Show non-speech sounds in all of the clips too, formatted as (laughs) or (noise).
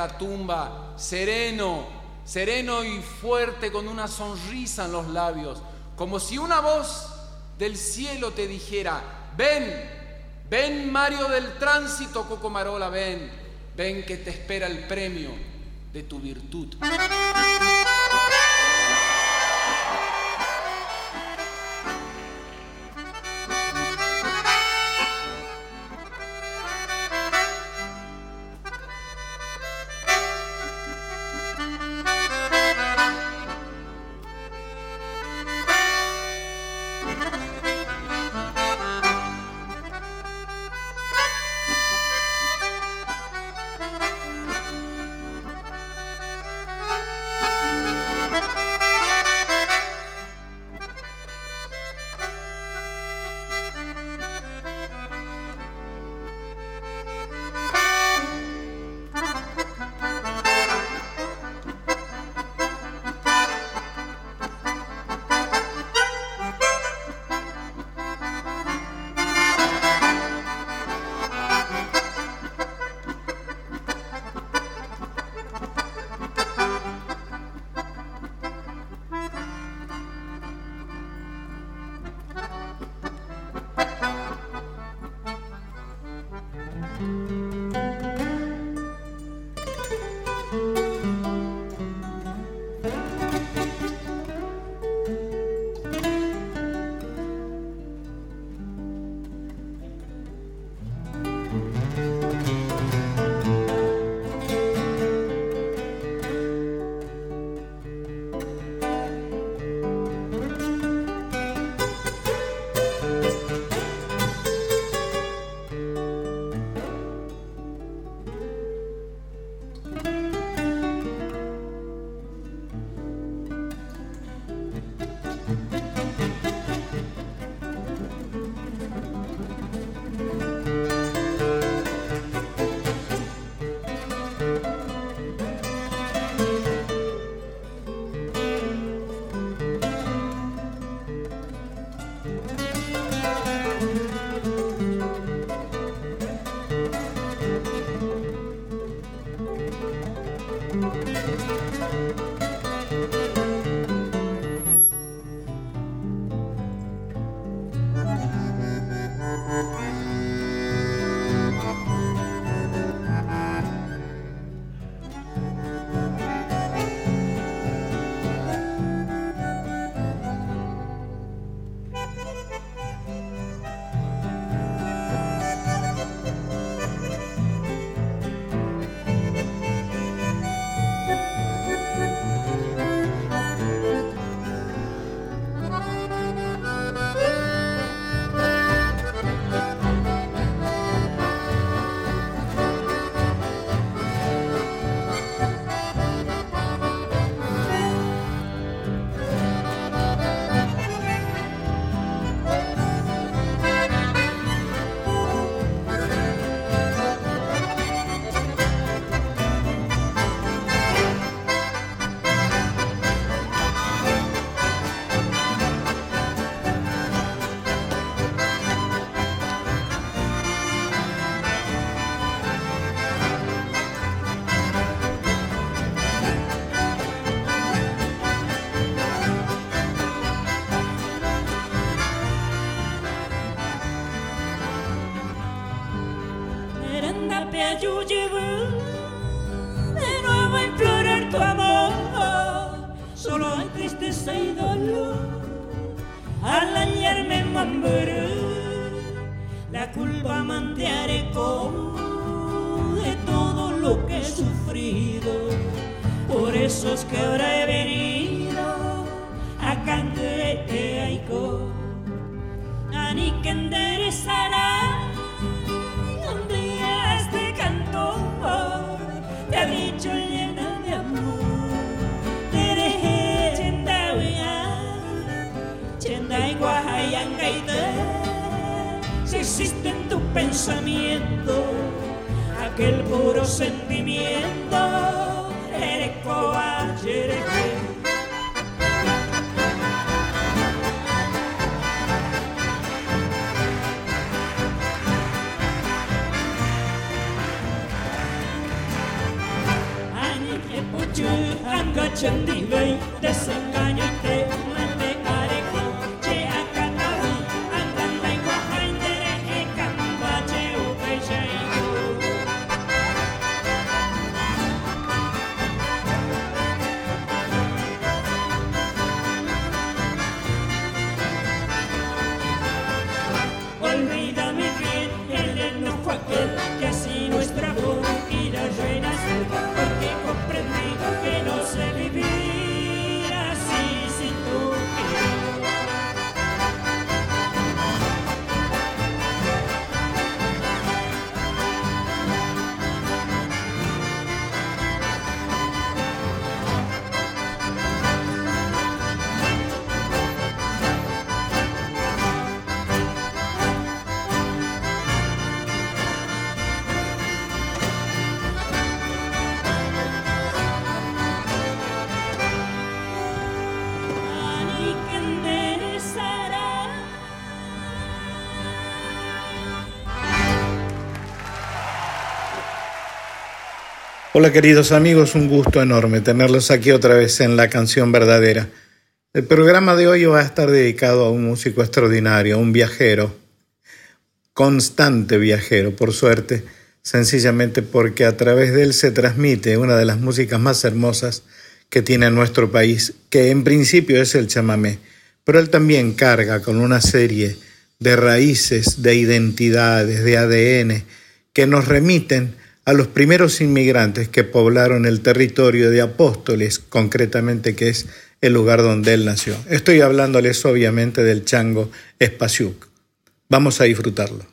la tumba, sereno, sereno y fuerte, con una sonrisa en los labios, como si una voz del cielo te dijera, ven, ven Mario del tránsito, Cocomarola, ven, ven que te espera el premio de tu virtud. El puro sentimento, ecco agire qui. Angocciandi, vei, desengagnate, Hola queridos amigos, un gusto enorme tenerlos aquí otra vez en La Canción Verdadera. El programa de hoy va a estar dedicado a un músico extraordinario, un viajero, constante viajero, por suerte, sencillamente porque a través de él se transmite una de las músicas más hermosas que tiene nuestro país, que en principio es el chamamé, pero él también carga con una serie de raíces, de identidades, de ADN, que nos remiten a los primeros inmigrantes que poblaron el territorio de Apóstoles, concretamente que es el lugar donde él nació. Estoy hablándoles obviamente del chango Espasiuk. Vamos a disfrutarlo.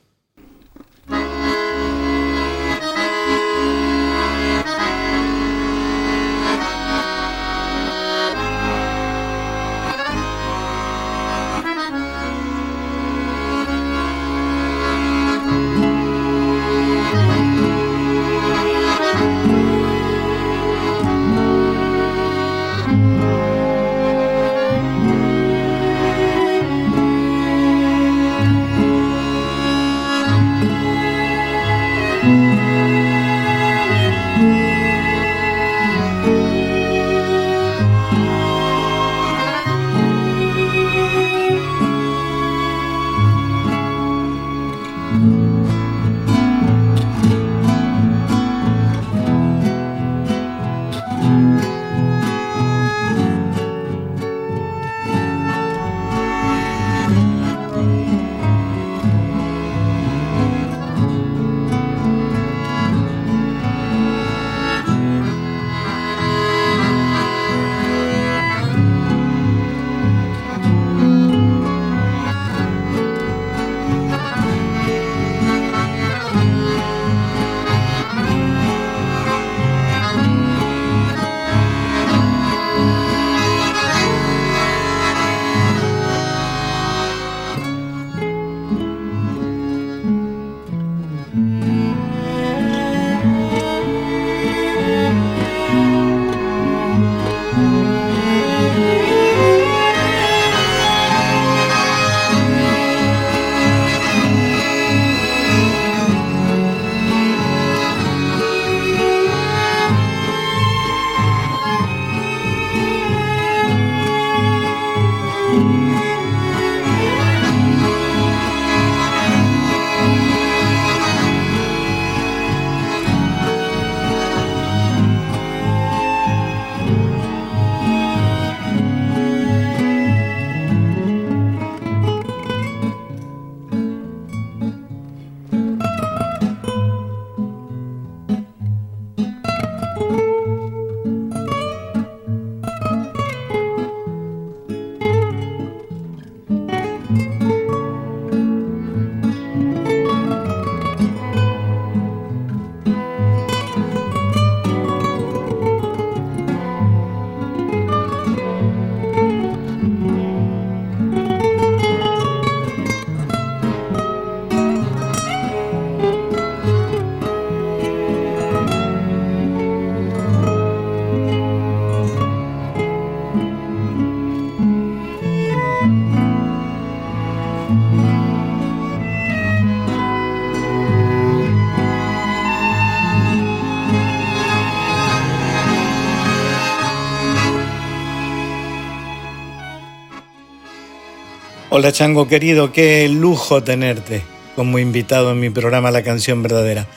Hola Chango querido, qué lujo tenerte como invitado en mi programa La canción verdadera.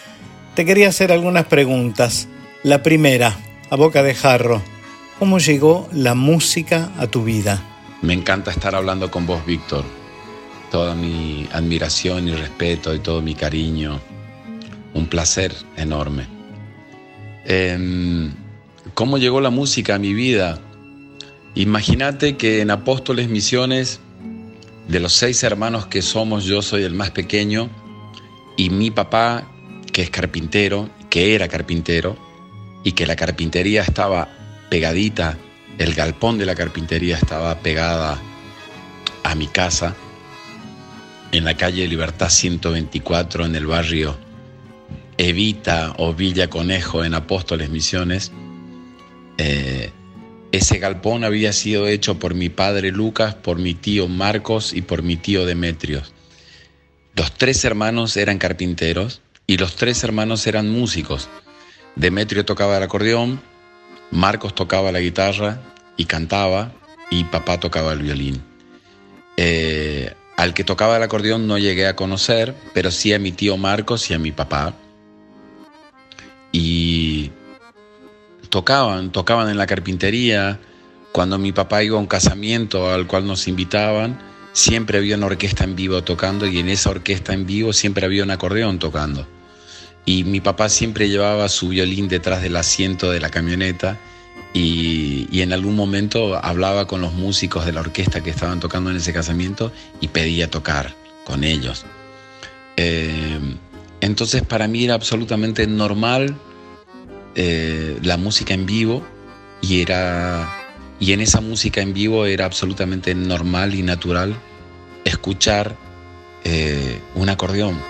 Te quería hacer algunas preguntas. La primera, a boca de jarro, ¿cómo llegó la música a tu vida? Me encanta estar hablando con vos, Víctor. Toda mi admiración y respeto y todo mi cariño. Un placer enorme. Em, ¿Cómo llegó la música a mi vida? Imagínate que en Apóstoles Misiones, de los seis hermanos que somos, yo soy el más pequeño y mi papá, que es carpintero, que era carpintero, y que la carpintería estaba pegadita, el galpón de la carpintería estaba pegada a mi casa, en la calle Libertad 124, en el barrio Evita o Villa Conejo, en Apóstoles Misiones. Eh, ese galpón había sido hecho por mi padre Lucas, por mi tío Marcos y por mi tío Demetrios. Los tres hermanos eran carpinteros y los tres hermanos eran músicos. Demetrio tocaba el acordeón, Marcos tocaba la guitarra y cantaba, y papá tocaba el violín. Eh, al que tocaba el acordeón no llegué a conocer, pero sí a mi tío Marcos y a mi papá. Y tocaban, tocaban en la carpintería. Cuando mi papá iba a un casamiento al cual nos invitaban, siempre había una orquesta en vivo tocando y en esa orquesta en vivo siempre había un acordeón tocando. Y mi papá siempre llevaba su violín detrás del asiento de la camioneta y, en algún momento hablaba con los músicos de la orquesta que estaban tocando en ese casamiento y pedía tocar con ellos. Eh, entonces para mí era absolutamente normal eh, la música en vivo y era y en esa música en vivo era absolutamente normal y natural escuchar eh, un acordeón.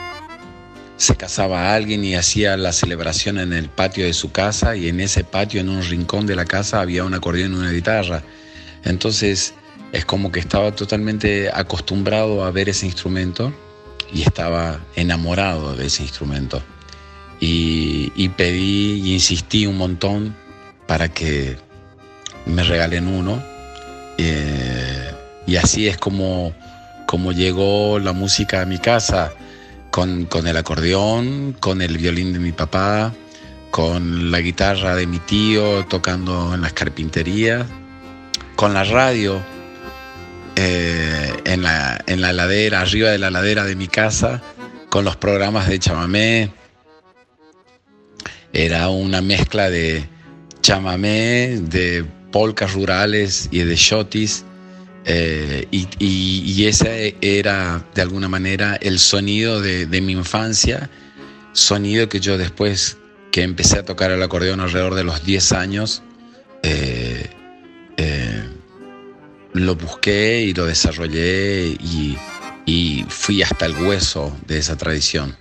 Se casaba alguien y hacía la celebración en el patio de su casa y en ese patio, en un rincón de la casa, había un acordeón y una guitarra. Entonces es como que estaba totalmente acostumbrado a ver ese instrumento y estaba enamorado de ese instrumento y, pedí y insistí un montón para que me regalen uno. Eh, y así es como, como llegó la música a mi casa, con, con el acordeón, con el violín de mi papá, con la guitarra de mi tío tocando en las carpinterías, con la radio eh, en, la, en la ladera, arriba de la ladera de mi casa, con los programas de chamamé, era una mezcla de chamamé, de polcas rurales y de shotis. Eh, y, ese era de alguna manera el sonido de, mi infancia, sonido que yo después que empecé a tocar el acordeón alrededor de los 10 años, eh, eh, lo busqué y lo desarrollé y fui hasta el hueso de esa tradición.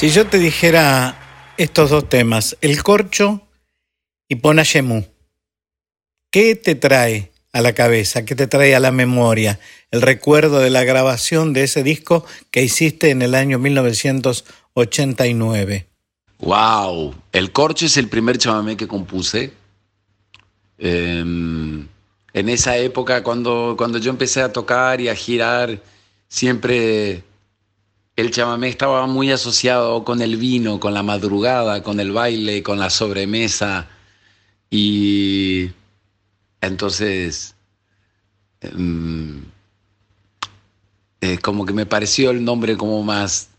Si yo te dijera estos dos temas, el corcho y Ponayemú, ¿qué te trae a la cabeza? ¿Qué te trae a la memoria? El recuerdo de la grabación de ese disco que hiciste en el año 1989. Wow, el corcho es el primer chamamé que compuse. Em, en esa época, cuando, cuando yo empecé a tocar y a girar, siempre el chamamé estaba muy asociado con el vino, con la madrugada, con el baile, con la sobremesa. Y entonces, em, eh, como que me pareció el nombre como más,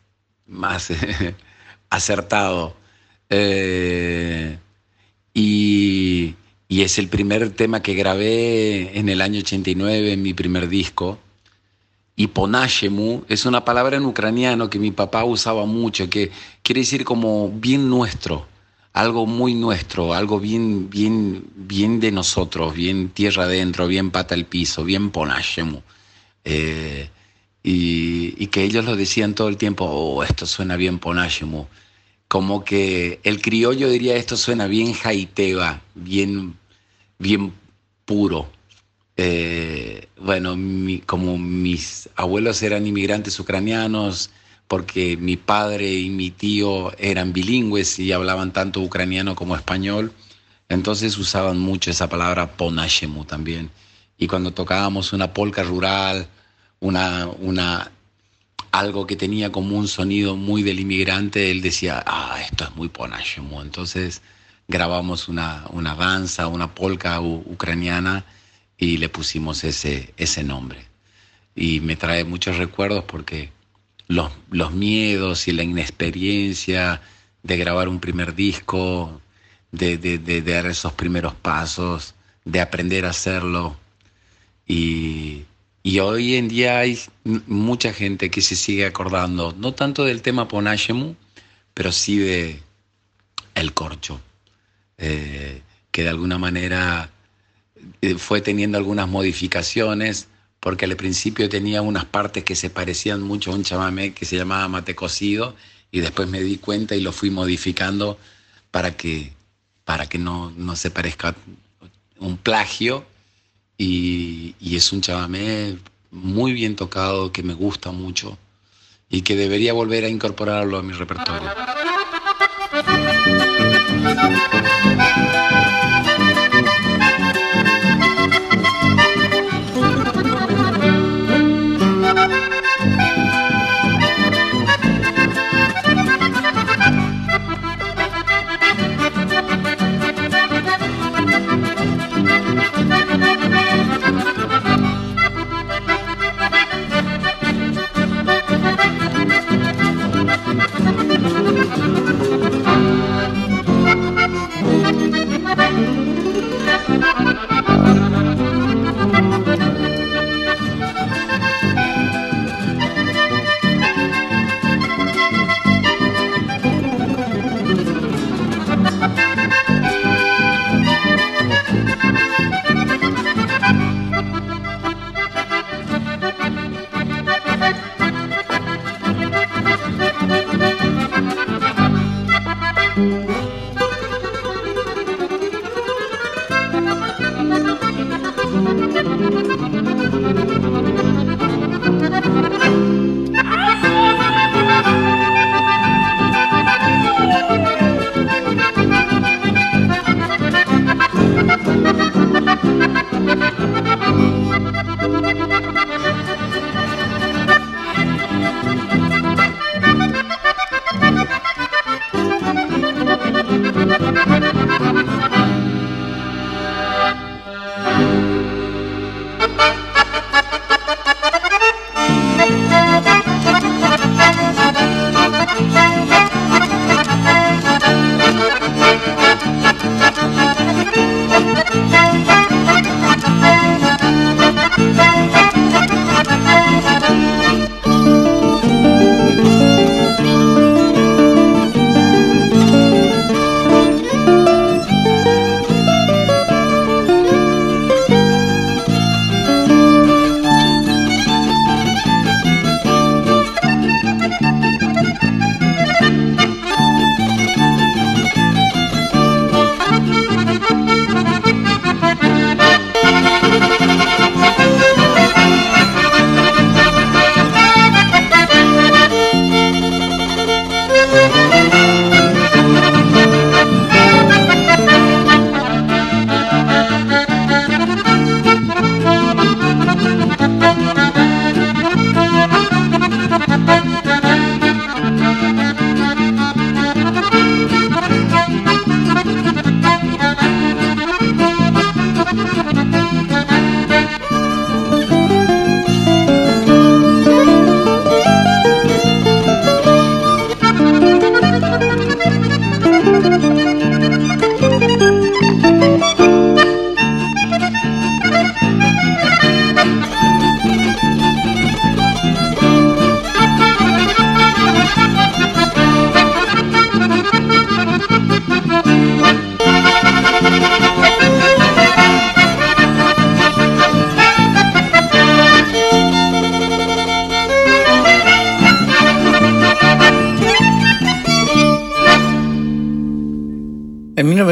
más (laughs) acertado. Eh, y, y es el primer tema que grabé en el año 89, en mi primer disco. Y ponashemu es una palabra en ucraniano que mi papá usaba mucho, que quiere decir como bien nuestro, algo muy nuestro, algo bien, bien, bien de nosotros, bien tierra adentro, bien pata al piso, bien ponashemu. Eh, y, que ellos lo decían todo el tiempo, oh, esto suena bien ponashemu. Como que el criollo diría, esto suena bien jaiteba, bien, bien puro. Eh, bueno, como mis abuelos eran inmigrantes ucranianos, porque mi padre y mi tío eran bilingües y hablaban tanto ucraniano como español, entonces usaban mucho esa palabra ponashemu también. Y cuando tocábamos una polca rural, una, una, algo que tenía como un sonido muy del inmigrante, él decía, ah, esto es muy ponashemu. Entonces grabamos una, una danza, una polca ucraniana y le pusimos ese, ese nombre. Y me trae muchos recuerdos porque los, los miedos y la inexperiencia de grabar un primer disco, de, de, dar esos primeros pasos, de aprender a hacerlo. Y, y, hoy en día hay mucha gente que se sigue acordando, no tanto del tema Ponashemu, pero sí de el corcho, eh, que de alguna manera fue teniendo algunas modificaciones, porque al principio tenía unas partes que se parecían mucho a un chamamé que se llamaba mate cocido, y después me di cuenta y lo fui modificando para que, para que no, no se parezca un plagio. Y, y es un chamamé muy bien tocado, que me gusta mucho y que debería volver a incorporarlo a mi repertorio.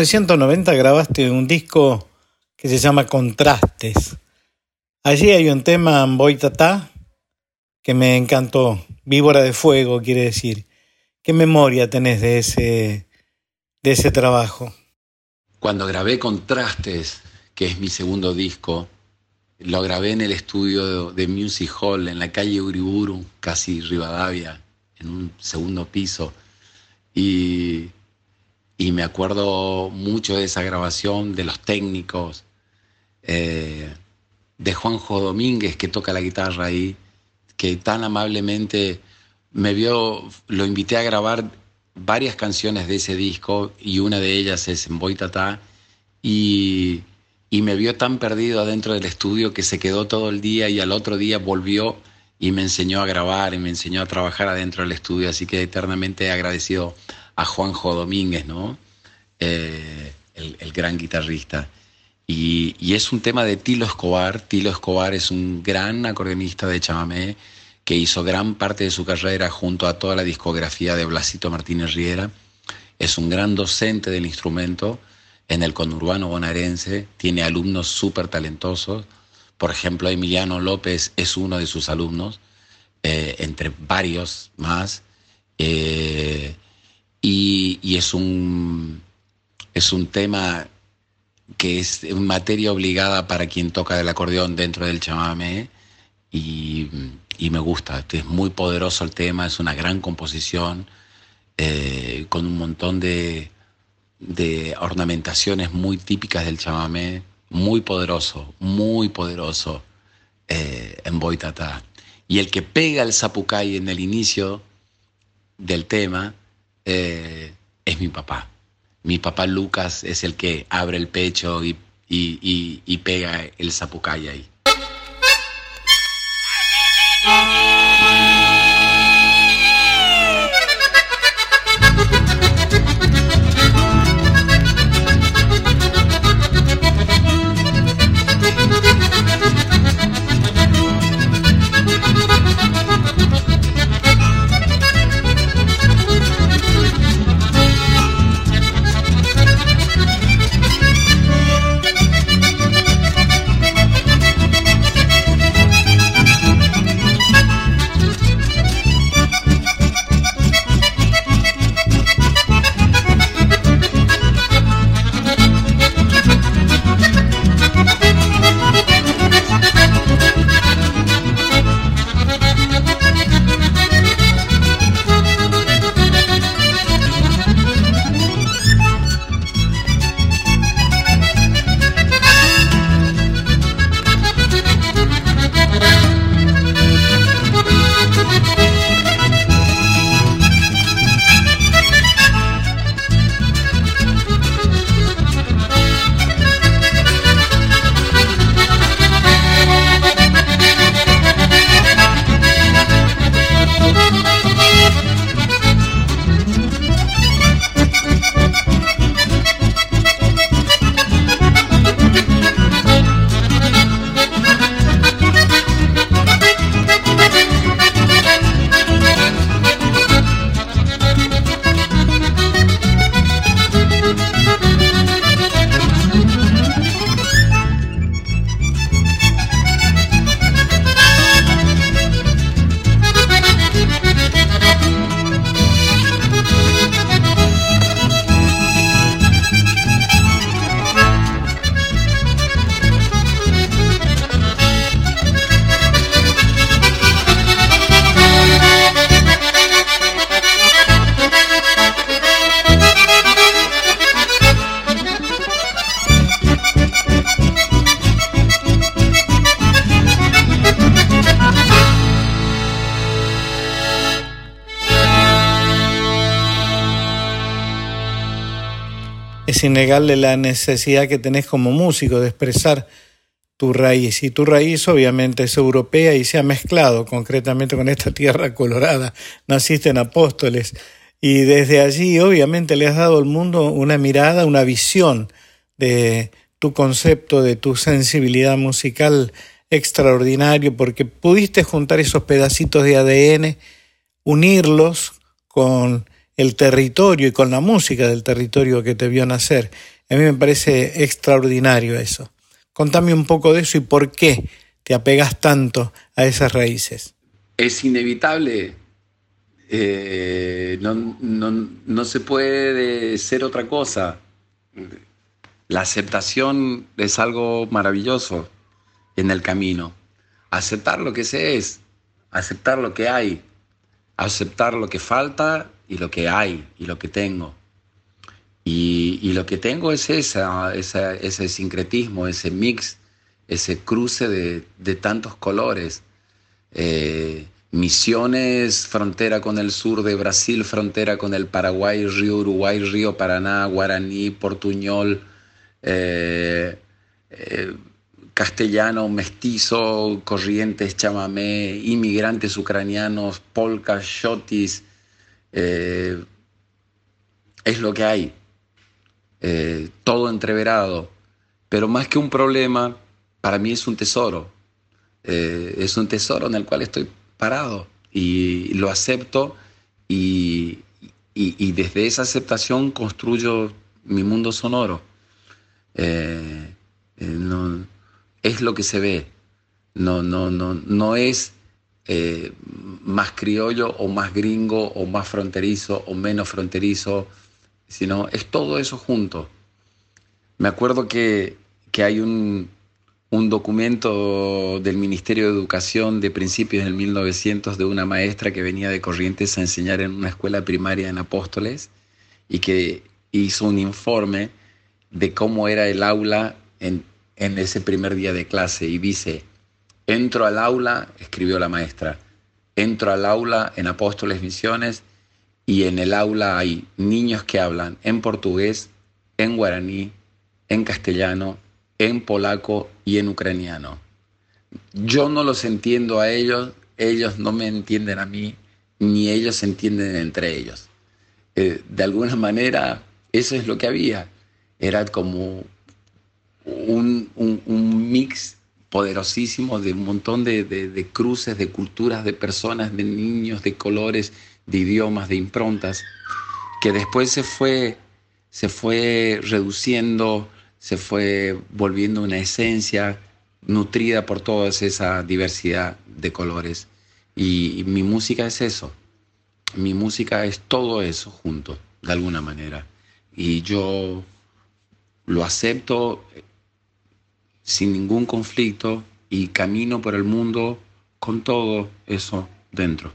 1990 grabaste un disco que se llama Contrastes. Allí hay un tema, Boitatá, que me encantó. Víbora de fuego, quiere decir. ¿Qué memoria tenés de ese, de ese trabajo? Cuando grabé Contrastes, que es mi segundo disco, lo grabé en el estudio de Music Hall, en la calle Uriburu, casi Rivadavia, en un segundo piso. Y, y me acuerdo mucho de esa grabación, de los técnicos, eh, de Juanjo Domínguez, que toca la guitarra ahí, que tan amablemente me vio, lo invité a grabar varias canciones de ese disco y una de ellas es En Boitatá y y me vio tan perdido adentro del estudio que se quedó todo el día y al otro día volvió y me enseñó a grabar y me enseñó a trabajar adentro del estudio, así que eternamente agradecido a Juanjo Domínguez, ¿no? Eh, el, gran guitarrista. Y, es un tema de Tilo Escobar. Tilo Escobar es un gran acordeonista de chamamé que hizo gran parte de su carrera junto a toda la discografía de Blasito Martínez Riera. Es un gran docente del instrumento en el conurbano bonaerense, tiene alumnos súper talentosos. Por ejemplo, Emiliano López es uno de sus alumnos, eh, entre varios más. Eh, y, es, un, es un tema que es materia obligada para quien toca el acordeón dentro del chamamé y, me gusta. Es muy poderoso el tema, es una gran composición eh, con un montón de, ornamentaciones muy típicas del chamamé, muy poderoso, muy poderoso eh, en Boitatá. Y el que pega el zapucay en el inicio del tema eh, es mi papá. Mi papá Lucas es el que abre el pecho y, y pega el zapucay ahí. Sin negarle la necesidad que tenés como músico de expresar tu raíz. Y tu raíz obviamente es europea y se ha mezclado concretamente con esta tierra colorada. Naciste en Apóstoles y desde allí obviamente le has dado al mundo una mirada, una visión de tu concepto, de tu sensibilidad musical extraordinario, porque pudiste juntar esos pedacitos de ADN, unirlos con el territorio y con la música del territorio que te vio nacer. A mí me parece extraordinario eso. Contame un poco de eso y por qué te apegas tanto a esas raíces. Es inevitable. Eh, no, no se puede ser otra cosa. La aceptación es algo maravilloso en el camino. Aceptar lo que se es, aceptar lo que hay, aceptar lo que falta y lo que hay y lo que tengo. Y, lo que tengo es esa, ese sincretismo, ese mix, ese cruce de, tantos colores. Eh, Misiones, frontera con el sur de Brasil, frontera con el Paraguay, río Uruguay, río Paraná, Guaraní, Portuñol, eh, eh, castellano, mestizo, corrientes, chamamé, inmigrantes ucranianos, polkas, shotis. Es lo que hay. Eh, todo entreverado, pero más que un problema, para mí es un tesoro. Eh, es un tesoro en el cual estoy parado y lo acepto y, desde esa aceptación construyo mi mundo sonoro. Eh, es lo que se ve, no, no, no, no es más criollo o más gringo o más fronterizo o menos fronterizo sino es todo eso junto. Me acuerdo que, hay un, documento del Ministerio de Educación de principios del 1900 de una maestra que venía de Corrientes a enseñar en una escuela primaria en Apóstoles y que hizo un informe de cómo era el aula en, en ese primer día de clase y dice, entro al aula, escribió la maestra, entro al aula en Apóstoles Misiones y en el aula hay niños que hablan en portugués, en guaraní, en castellano, en polaco y en ucraniano. Yo no los entiendo a ellos, ellos no me entienden a mí, ni ellos se entienden entre ellos. Eh, de alguna manera, eso es lo que había. Era como un, mix poderosísimo de un montón de cruces, de culturas, de personas, de niños, de colores, de idiomas, de improntas, que después se fue, se fue reduciendo, se fue volviendo una esencia nutrida por toda esa diversidad de colores. Y, mi música es eso. Mi música es todo eso junto, de alguna manera. Y yo lo acepto sin ningún conflicto y camino por el mundo con todo eso dentro.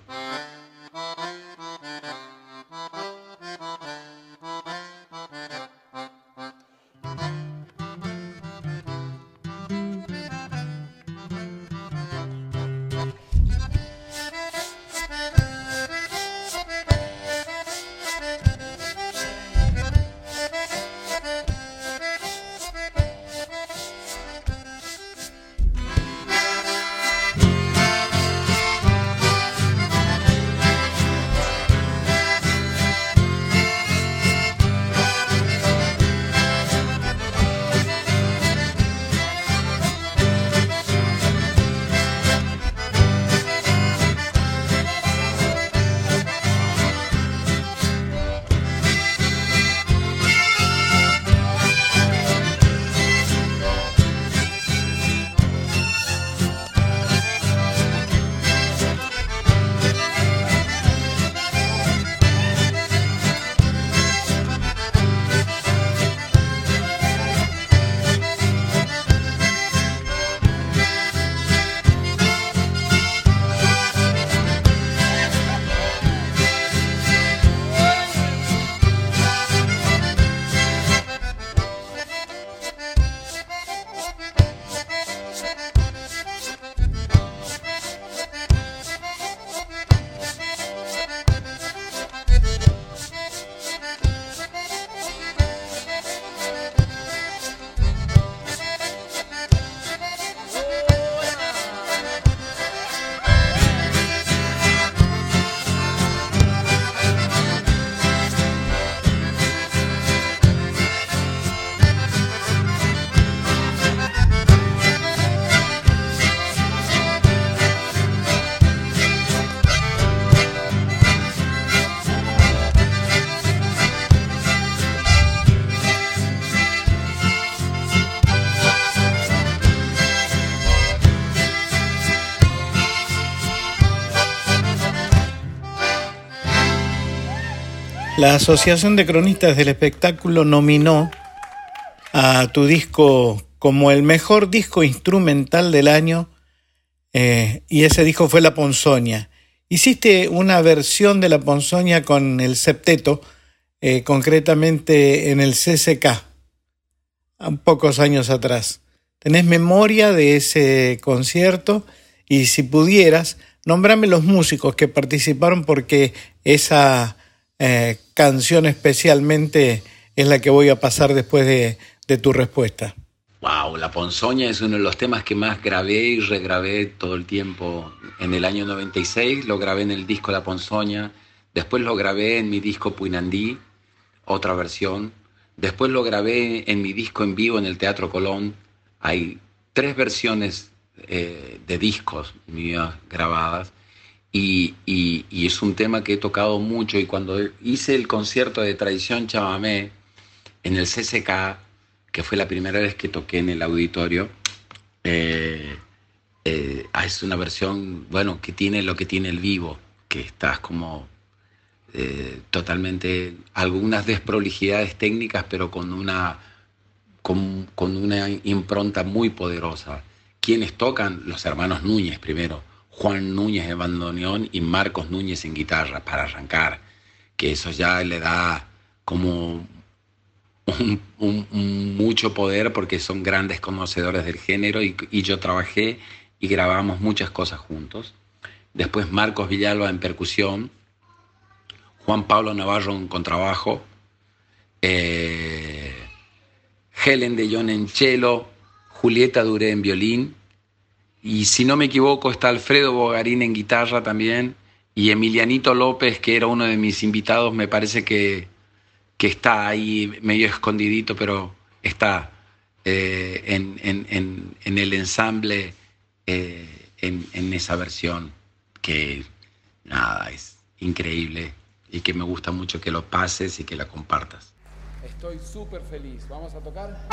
La Asociación de Cronistas del Espectáculo nominó a tu disco como el mejor disco instrumental del año eh, y ese disco fue La Ponzoña. Hiciste una versión de La Ponzoña con el septeto, eh, concretamente en el CCK, pocos años atrás. ¿Tenés memoria de ese concierto? Y si pudieras, nombrame los músicos que participaron porque esa eh, canción especialmente es la que voy a pasar después de, de tu respuesta. Wow, La Ponzoña es uno de los temas que más grabé y regrabé todo el tiempo. En el año 96 lo grabé en el disco La Ponzoña, después lo grabé en mi disco Puinandí, otra versión, después lo grabé en mi disco en vivo en el Teatro Colón. Hay tres versiones eh, de discos mías grabadas y, es un tema que he tocado mucho y cuando hice el concierto de Tradición Chamamé en el CCK, que fue la primera vez que toqué en el auditorio, eh, eh, ah, es una versión, bueno, que tiene lo que tiene el vivo, que estás como eh, totalmente, algunas desprolijidades técnicas, pero con una, con, con una impronta muy poderosa. Quienes tocan? Los hermanos Núñez primero Juan Núñez de bandoneón y Marcos Núñez en guitarra para arrancar, que eso ya le da como mucho poder porque son grandes conocedores del género y, yo trabajé y grabamos muchas cosas juntos. Después Marcos Villalba en percusión, Juan Pablo Navarro en contrabajo, eh, Helen de John en cello, Julieta Duré en violín y si no me equivoco, está Alfredo Bogarín en guitarra también. Y Emilianito López, que era uno de mis invitados, me parece que, que está ahí medio escondidito, pero está eh, en, el ensamble eh, en, esa versión que nada, es increíble y que me gusta mucho que lo pases y que la compartas. Estoy súper feliz. ¿Vamos a tocar?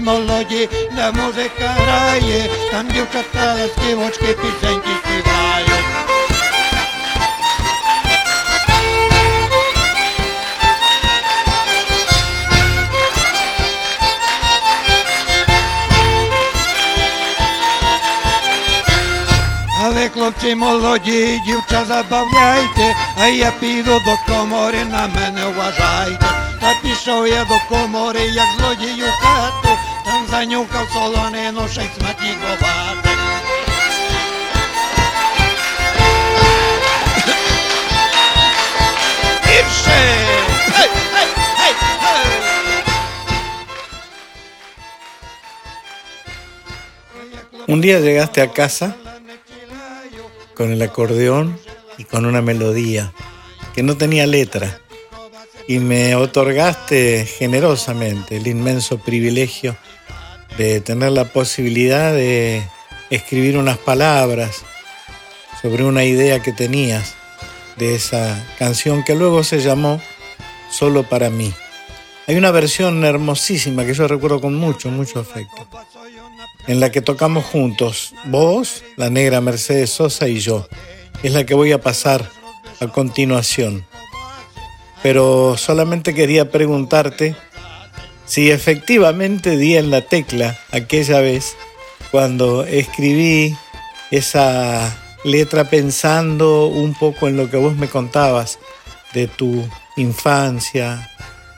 Молоді, де музика грає, там дівчата ласківочки пісеньки співають. Але хлопці молоді, дівча забавляйте, а я піду до комори, на мене вважайте. Та пішов я до комори, як злодію в хату, там занюхав солонину, ще й сматні ховати. Гірше! Гей, гей, гей, гей! Un día llegaste a casa con el acordeón y con una melodía que no tenía letra y me otorgaste generosamente el inmenso privilegio de tener la posibilidad de escribir unas palabras sobre una idea que tenías de esa canción que luego se llamó Solo para mí. Hay una versión hermosísima que yo recuerdo con mucho, mucho afecto, en la que tocamos juntos, vos, la negra Mercedes Sosa y yo. Es la que voy a pasar a continuación. Pero solamente quería preguntarte si efectivamente di en la tecla aquella vez cuando escribí esa letra pensando un poco en lo que vos me contabas de tu infancia,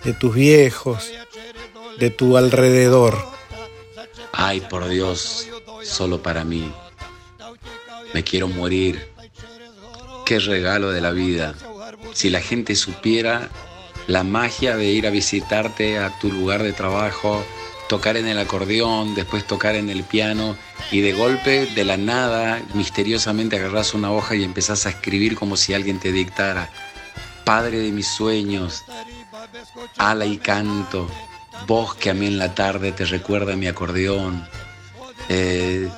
de tus viejos, de tu alrededor. Ay, por Dios, solo para mí. Me quiero morir. Qué regalo de la vida. Si la gente supiera la magia de ir a visitarte a tu lugar de trabajo, tocar en el acordeón, después tocar en el piano y de golpe, de la nada, misteriosamente agarras una hoja y empezás a escribir como si alguien te dictara. Padre de mis sueños, ala y canto, voz que a mí en la tarde te recuerda mi acordeón. Eh,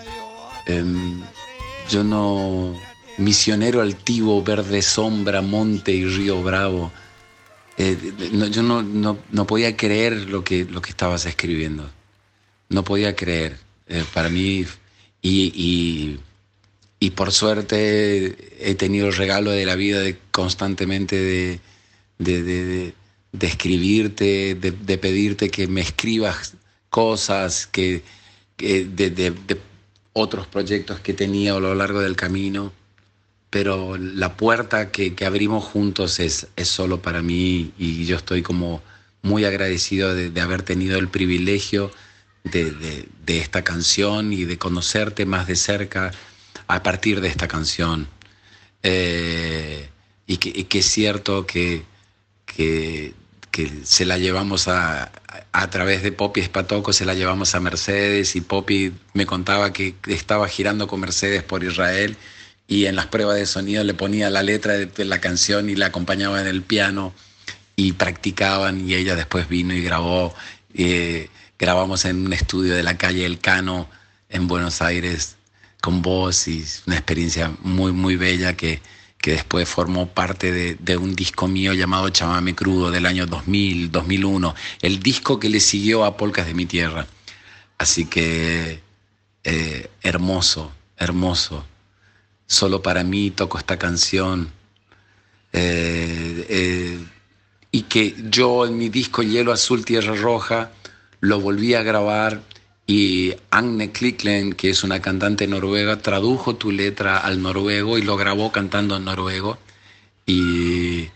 em, yo no, misionero altivo, verde sombra, monte y río bravo. Eh, no, yo no, no, no, podía creer lo que, lo que estabas escribiendo. No podía creer. Eh, para mí, y, y, y, por suerte he tenido el regalo de la vida de constantemente de, de, de, escribirte, de, pedirte que me escribas cosas, que, que de, otros proyectos que tenía a lo largo del camino pero la puerta que, que abrimos juntos es, es, solo para mí y yo estoy como muy agradecido de, de haber tenido el privilegio de, de, esta canción y de conocerte más de cerca a partir de esta canción. Eh, y, que, y, que, es cierto que, que, que se la llevamos a, a, través de Poppy Espatoco, se la llevamos a Mercedes y Poppy me contaba que estaba girando con Mercedes por Israel y en las pruebas de sonido le ponía la letra de, la canción y la acompañaba en el piano y practicaban y ella después vino y grabó. Eh, grabamos en un estudio de la calle El Cano en Buenos Aires con voz y una experiencia muy, muy bella que, que después formó parte de, de, un disco mío llamado Chamame Crudo del año 2000, 2001, el disco que le siguió a Polcas de mi Tierra. Así que eh, hermoso, hermoso solo para mí toco esta canción. Eh, eh, y que yo en mi disco Hielo Azul, Tierra Roja lo volví a grabar y Agne Kliklen, que es una cantante noruega, tradujo tu letra al noruego y lo grabó cantando en noruego. Y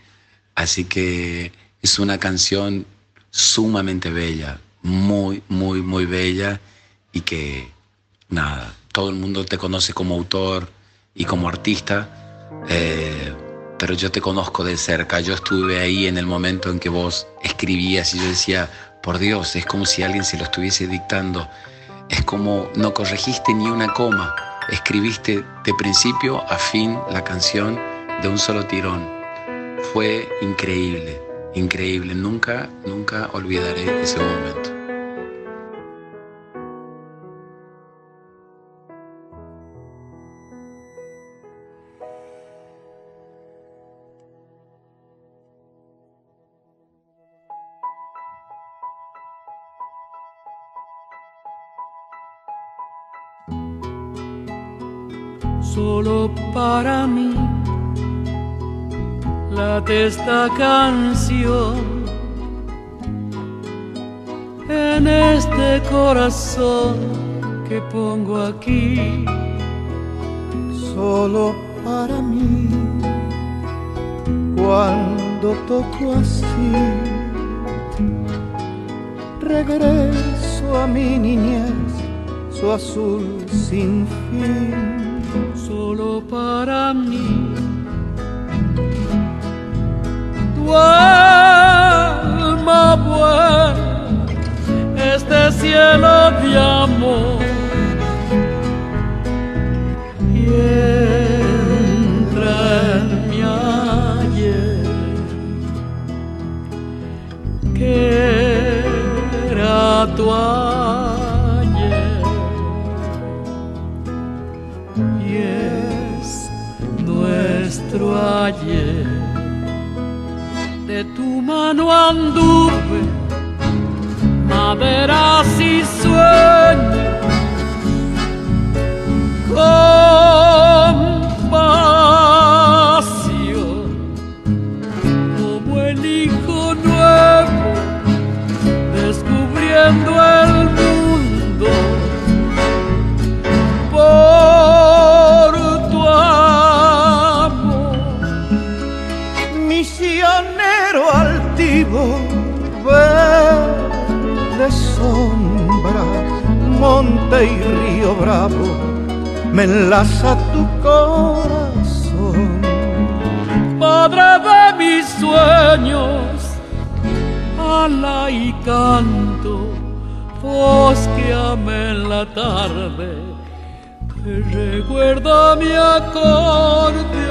así que es una canción sumamente bella, muy, muy, muy bella y que nada, todo el mundo te conoce como autor y como artista, eh, pero yo te conozco de cerca, yo estuve ahí en el momento en que vos escribías y yo decía, por Dios, es como si alguien se lo estuviese dictando, es como no corregiste ni una coma, escribiste de principio a fin la canción de un solo tirón. Fue increíble, increíble, nunca, nunca olvidaré ese momento. Solo para mí. Late esta canción en este corazón que pongo aquí. Solo para mí, cuando toco así, regreso a mi niñez, su azul sin fin solo para mí. Tu alma buena, este cielo de amor. Y entra en mi ayer, que era tu De tu mano monte y río bravo me enlaza tu corazón. Padre de mis sueños, ala y canto, voz que amé en la tarde, que recuerda mi acordeón.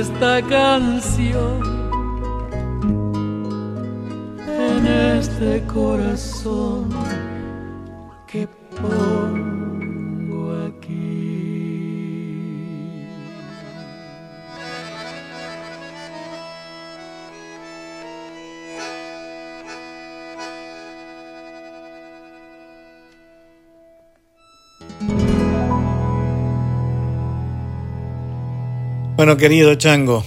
Esta canción en este corazón Bueno, querido Chango,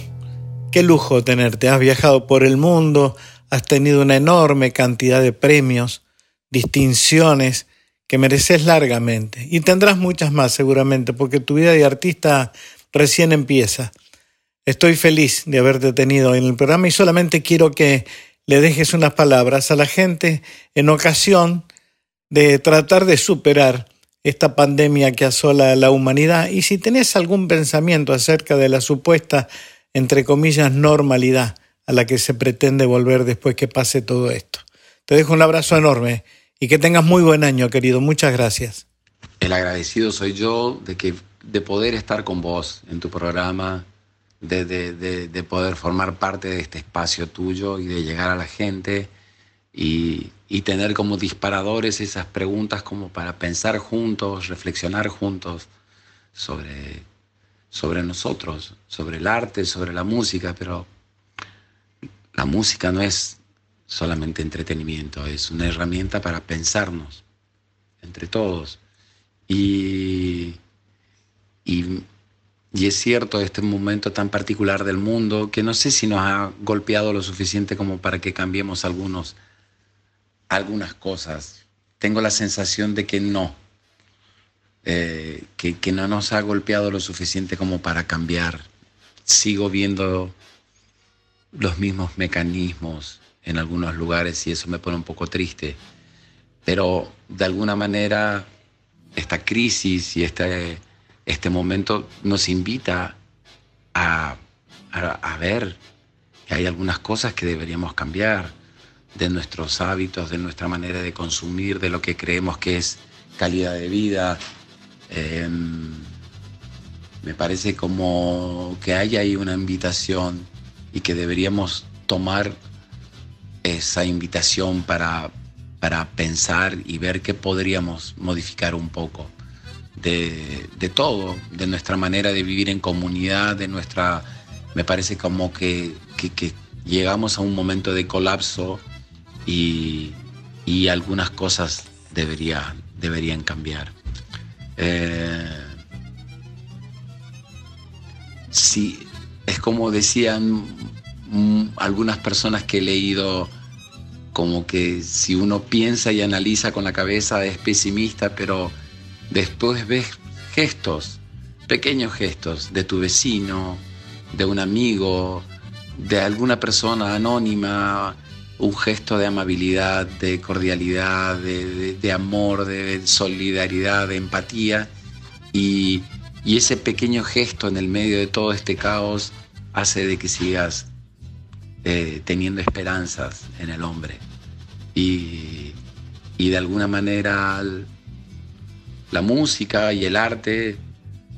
qué lujo tenerte. Has viajado por el mundo, has tenido una enorme cantidad de premios, distinciones que mereces largamente. Y tendrás muchas más seguramente, porque tu vida de artista recién empieza. Estoy feliz de haberte tenido en el programa y solamente quiero que le dejes unas palabras a la gente en ocasión de tratar de superar esta pandemia que asola a la humanidad y si tenés algún pensamiento acerca de la supuesta, entre comillas, normalidad a la que se pretende volver después que pase todo esto. Te dejo un abrazo enorme y que tengas muy buen año, querido. Muchas gracias. El agradecido soy yo de, que, de poder estar con vos en tu programa, de, de, de poder formar parte de este espacio tuyo y de llegar a la gente y, y tener como disparadores esas preguntas como para pensar juntos, reflexionar juntos sobre, sobre nosotros, sobre el arte, sobre la música, pero la música no es solamente entretenimiento, es una herramienta para pensarnos entre todos. Y, y, y, es cierto este momento tan particular del mundo que no sé si nos ha golpeado lo suficiente como para que cambiemos algunos algunas cosas. Tengo la sensación de que no, eh, que, no nos ha golpeado lo suficiente como para cambiar. Sigo viendo los mismos mecanismos en algunos lugares y eso me pone un poco triste. Pero de alguna manera esta crisis y este, este momento nos invita a, a ver que hay algunas cosas que deberíamos cambiar de nuestros hábitos, de nuestra manera de consumir, de lo que creemos que es, calidad de vida. Em, me parece como que hay ahí una invitación y que deberíamos tomar esa invitación para, para pensar y ver qué podríamos modificar un poco de, todo, de nuestra manera de vivir en comunidad, de nuestra... Me parece como que, llegamos a un momento de colapso y, algunas cosas deberían, deberían cambiar. Eh, es como decían algunas personas que he leído, como que si uno piensa y analiza con la cabeza es pesimista, pero después ves gestos, pequeños gestos de tu vecino, de un amigo, de alguna persona anónima, un gesto de amabilidad, de cordialidad, de, amor, de solidaridad, de empatía. Y, ese pequeño gesto en el medio de todo este caos hace de que sigas eh, teniendo esperanzas en el hombre. Y, y de alguna manera la música y el arte,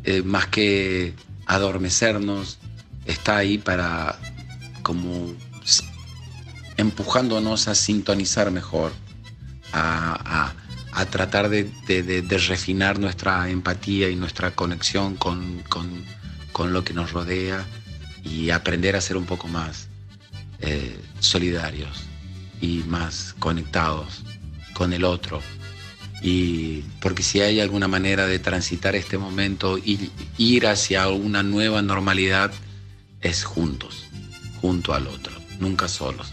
eh, más que adormecernos, está ahí para como empujándonos a sintonizar mejor, a, tratar de, refinar nuestra empatía y nuestra conexión con, lo que nos rodea y aprender a ser un poco más eh, solidarios y más conectados con el otro y porque si hay alguna manera de transitar este momento y ir hacia una nueva normalidad es juntos, junto al otro, nunca solos.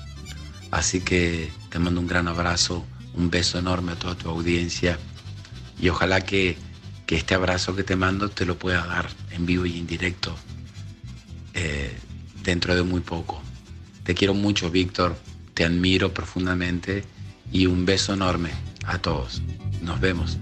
Así que te mando un gran abrazo, un beso enorme a toda tu audiencia y ojalá que, este abrazo que te mando te lo pueda dar en vivo y en directo eh, dentro de muy poco. Te quiero mucho, Víctor, te admiro profundamente y un beso enorme a todos. Nos vemos.